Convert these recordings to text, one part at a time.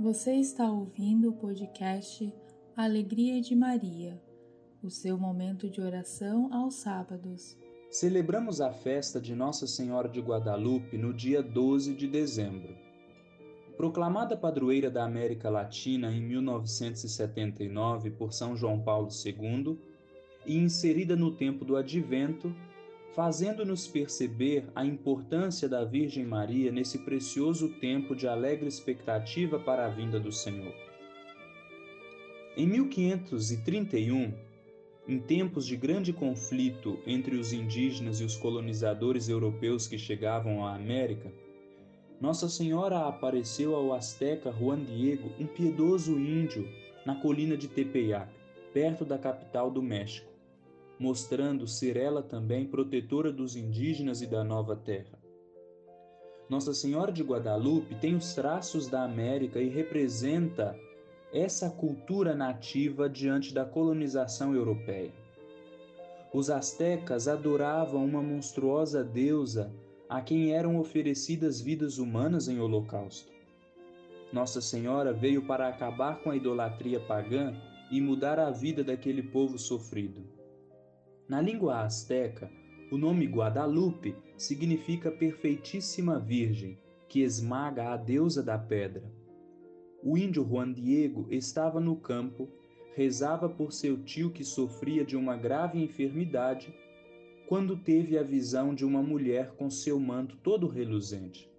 Você está ouvindo o podcast Alegria de Maria, o seu momento de oração aos sábados. Celebramos a festa de Nossa Senhora de Guadalupe no dia 12 de dezembro. Proclamada padroeira da América Latina em 1979 por São João Paulo II e inserida no tempo do Advento, fazendo-nos perceber a importância da Virgem Maria nesse precioso tempo de alegre expectativa para a vinda do Senhor. Em 1531, em tempos de grande conflito entre os indígenas e os colonizadores europeus que chegavam à América, Nossa Senhora apareceu ao asteca Juan Diego, um piedoso índio, na colina de Tepeyac, perto da capital do México mostrando ser ela também protetora dos indígenas e da nova terra. Nossa Senhora de Guadalupe tem os traços da América e representa essa cultura nativa diante da colonização europeia. Os astecas adoravam uma monstruosa deusa a quem eram oferecidas vidas humanas em holocausto. Nossa Senhora veio para acabar com a idolatria pagã e mudar a vida daquele povo sofrido. Na língua asteca, o nome Guadalupe significa perfeitíssima Virgem, que esmaga a deusa da pedra. O índio Juan Diego estava no campo, rezava por seu tio que sofria de uma grave enfermidade, quando teve a visão de uma mulher com seu manto todo reluzente.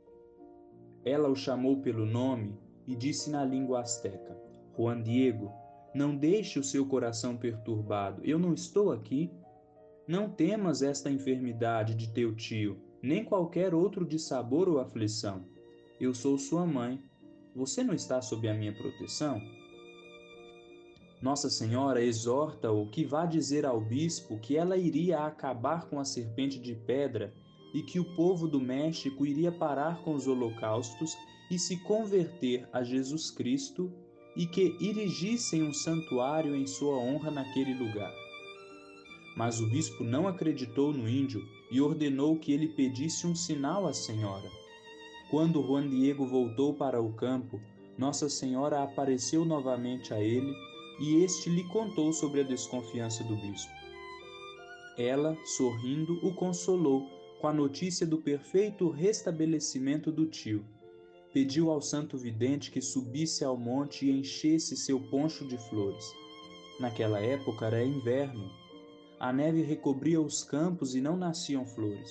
Ela o chamou pelo nome e disse na língua asteca: Juan Diego, não deixe o seu coração perturbado, eu não estou aqui não temas esta enfermidade de teu tio, nem qualquer outro de sabor ou aflição. Eu sou sua mãe. Você não está sob a minha proteção? Nossa Senhora exorta-o que vá dizer ao bispo que ela iria acabar com a serpente de pedra e que o povo do México iria parar com os holocaustos e se converter a Jesus Cristo e que erigissem um santuário em sua honra naquele lugar. Mas o bispo não acreditou no índio e ordenou que ele pedisse um sinal à senhora. Quando Juan Diego voltou para o campo, Nossa Senhora apareceu novamente a ele e este lhe contou sobre a desconfiança do bispo. Ela, sorrindo, o consolou com a notícia do perfeito restabelecimento do tio. Pediu ao santo vidente que subisse ao monte e enchesse seu poncho de flores. Naquela época era inverno a neve recobria os campos e não nasciam flores.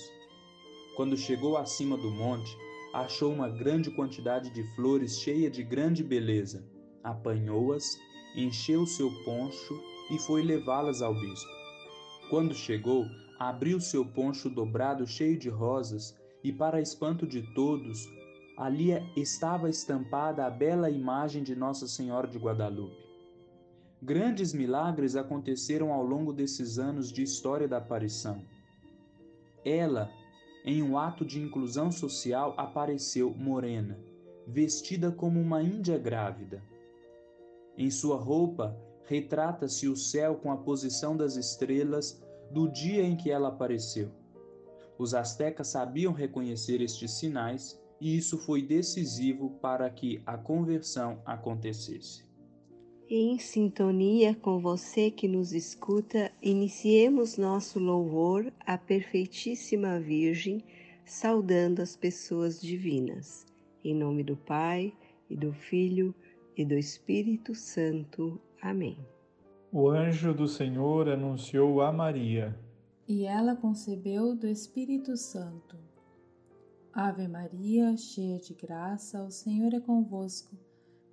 Quando chegou acima do monte, achou uma grande quantidade de flores cheia de grande beleza. Apanhou-as, encheu seu poncho e foi levá-las ao bispo. Quando chegou, abriu seu poncho dobrado cheio de rosas e, para espanto de todos, ali estava estampada a bela imagem de Nossa Senhora de Guadalupe. Grandes milagres aconteceram ao longo desses anos de história da aparição. Ela, em um ato de inclusão social, apareceu morena, vestida como uma índia grávida. Em sua roupa, retrata-se o céu com a posição das estrelas do dia em que ela apareceu. Os astecas sabiam reconhecer estes sinais e isso foi decisivo para que a conversão acontecesse em sintonia com você que nos escuta, iniciemos nosso louvor à Perfeitíssima Virgem, saudando as pessoas divinas. Em nome do Pai, e do Filho, e do Espírito Santo. Amém. O anjo do Senhor anunciou a Maria. E ela concebeu do Espírito Santo. Ave Maria, cheia de graça, o Senhor é convosco.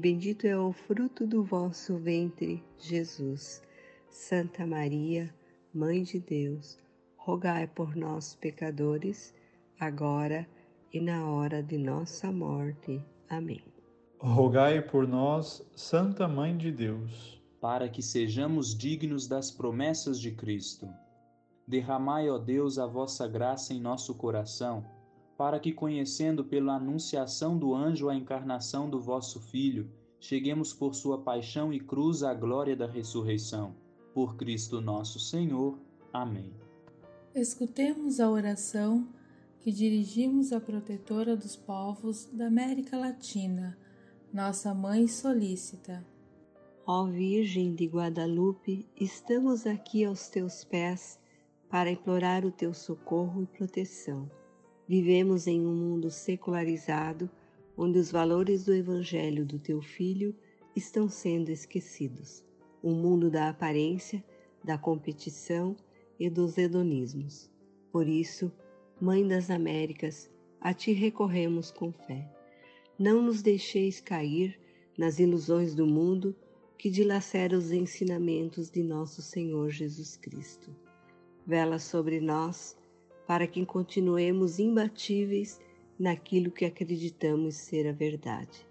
bendito é o fruto do vosso ventre, Jesus. Santa Maria, Mãe de Deus, rogai por nós, pecadores, agora e na hora de nossa morte. Amém. Rogai por nós, Santa Mãe de Deus, para que sejamos dignos das promessas de Cristo. Derramai, ó Deus, a vossa graça em nosso coração, para que, conhecendo pela anunciação do anjo a encarnação do vosso Filho, cheguemos por sua paixão e cruz à glória da ressurreição. Por Cristo nosso Senhor. Amém. Escutemos a oração que dirigimos à protetora dos povos da América Latina, nossa Mãe solícita. Ó Virgem de Guadalupe, estamos aqui aos teus pés para implorar o teu socorro e proteção. Vivemos em um mundo secularizado onde os valores do Evangelho do teu Filho estão sendo esquecidos. Um mundo da aparência, da competição e dos hedonismos. Por isso, Mãe das Américas, a ti recorremos com fé. Não nos deixeis cair nas ilusões do mundo que dilacera os ensinamentos de nosso Senhor Jesus Cristo vela sobre nós, para que continuemos imbatíveis naquilo que acreditamos ser a verdade.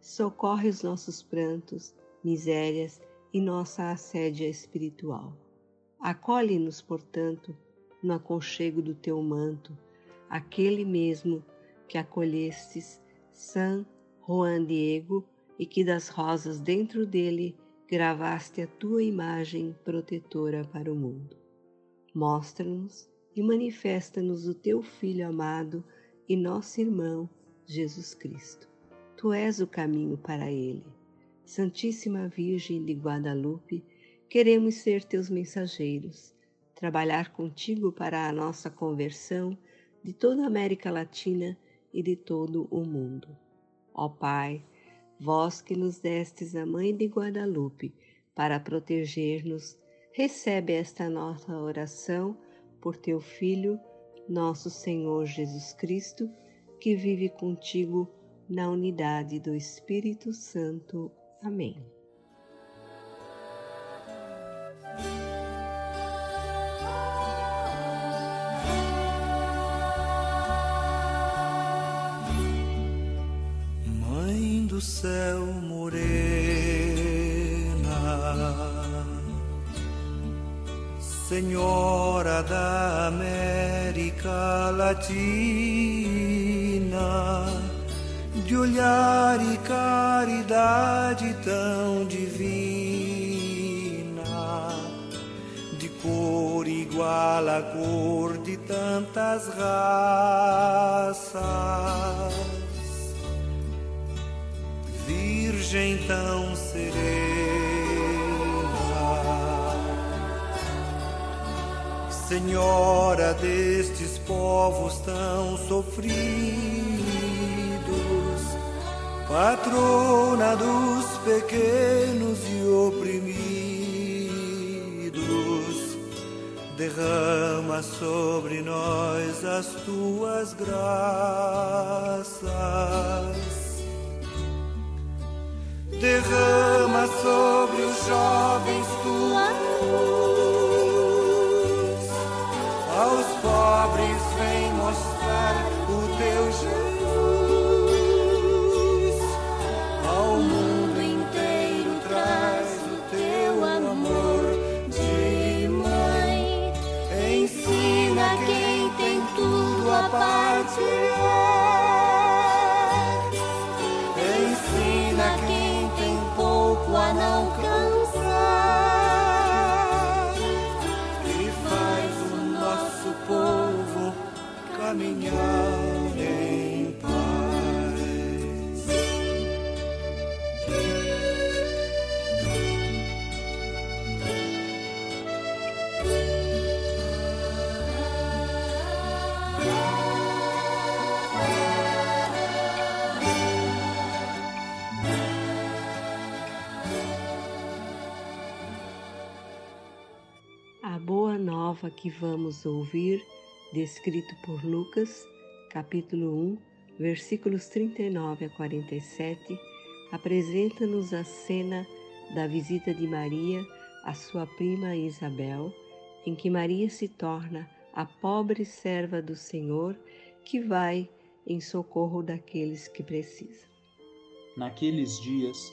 Socorre os nossos prantos, misérias e nossa assédia espiritual. Acolhe-nos, portanto, no aconchego do teu manto, aquele mesmo que acolhestes San Juan Diego e que das rosas dentro dele gravaste a tua imagem protetora para o mundo. Mostra-nos e manifesta-nos o teu Filho amado e nosso irmão Jesus Cristo. Tu és o caminho para ele. Santíssima Virgem de Guadalupe, queremos ser teus mensageiros, trabalhar contigo para a nossa conversão de toda a América Latina e de todo o mundo. Ó Pai, vós que nos destes a Mãe de Guadalupe para proteger-nos recebe esta nossa oração por teu Filho, nosso Senhor Jesus Cristo, que vive contigo na unidade do Espírito Santo. Amém. Senhora da América Latina, de olhar e caridade tão divina, de cor igual à cor de tantas raças, Virgem tão serena Senhora destes povos tão sofridos, patrona dos pequenos e oprimidos, derrama sobre nós as tuas graças. Derrama sobre os jovens tua luz aos pobres vem mostrar farofa que vamos ouvir, descrito por Lucas, capítulo 1, versículos 39 a 47, apresenta-nos a cena da visita de Maria à sua prima Isabel, em que Maria se torna a pobre serva do Senhor que vai em socorro daqueles que precisam. Naqueles dias,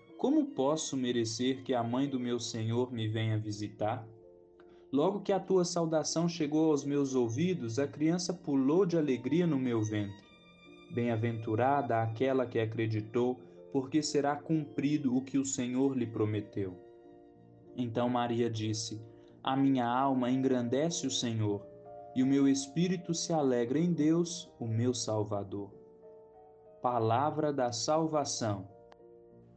Como posso merecer que a mãe do meu Senhor me venha visitar? Logo que a tua saudação chegou aos meus ouvidos, a criança pulou de alegria no meu ventre. Bem-aventurada aquela que acreditou, porque será cumprido o que o Senhor lhe prometeu. Então Maria disse: A minha alma engrandece o Senhor, e o meu espírito se alegra em Deus, o meu Salvador. Palavra da salvação.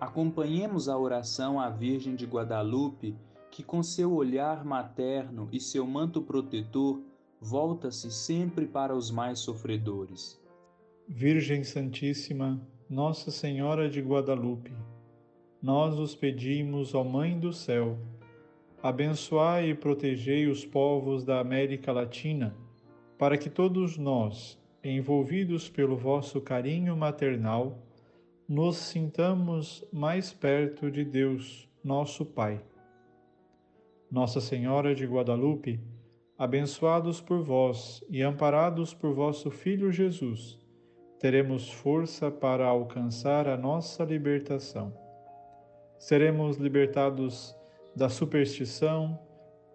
Acompanhemos a oração à Virgem de Guadalupe, que com seu olhar materno e seu manto protetor volta-se sempre para os mais sofredores. Virgem Santíssima, Nossa Senhora de Guadalupe, nós os pedimos, ó Mãe do céu, abençoai e protegei os povos da América Latina, para que todos nós, envolvidos pelo vosso carinho maternal, nos sintamos mais perto de Deus, nosso Pai. Nossa Senhora de Guadalupe, abençoados por vós e amparados por vosso Filho Jesus, teremos força para alcançar a nossa libertação. Seremos libertados da superstição,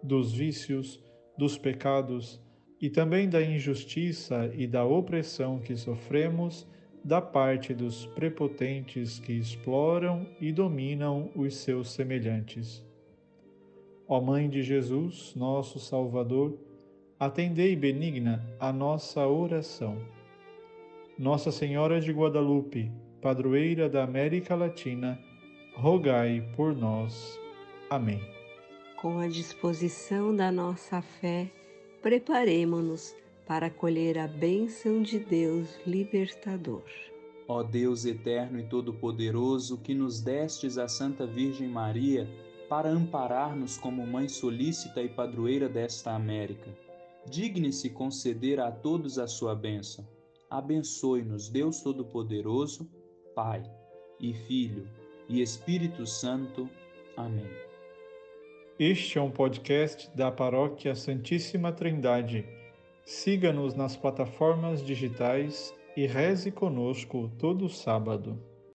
dos vícios, dos pecados e também da injustiça e da opressão que sofremos da parte dos prepotentes que exploram e dominam os seus semelhantes. Ó Mãe de Jesus, nosso Salvador, atendei benigna a nossa oração. Nossa Senhora de Guadalupe, padroeira da América Latina, rogai por nós. Amém. Com a disposição da nossa fé, preparemo-nos para acolher a bênção de Deus libertador. Ó Deus eterno e todo-poderoso, que nos destes a Santa Virgem Maria, para amparar-nos como mãe solícita e padroeira desta América. Digne-se conceder a todos a sua bênção. Abençoe-nos, Deus Todo-Poderoso, Pai e Filho e Espírito Santo. Amém. Este é um podcast da Paróquia Santíssima Trindade. Siga-nos nas plataformas digitais e reze conosco todo sábado.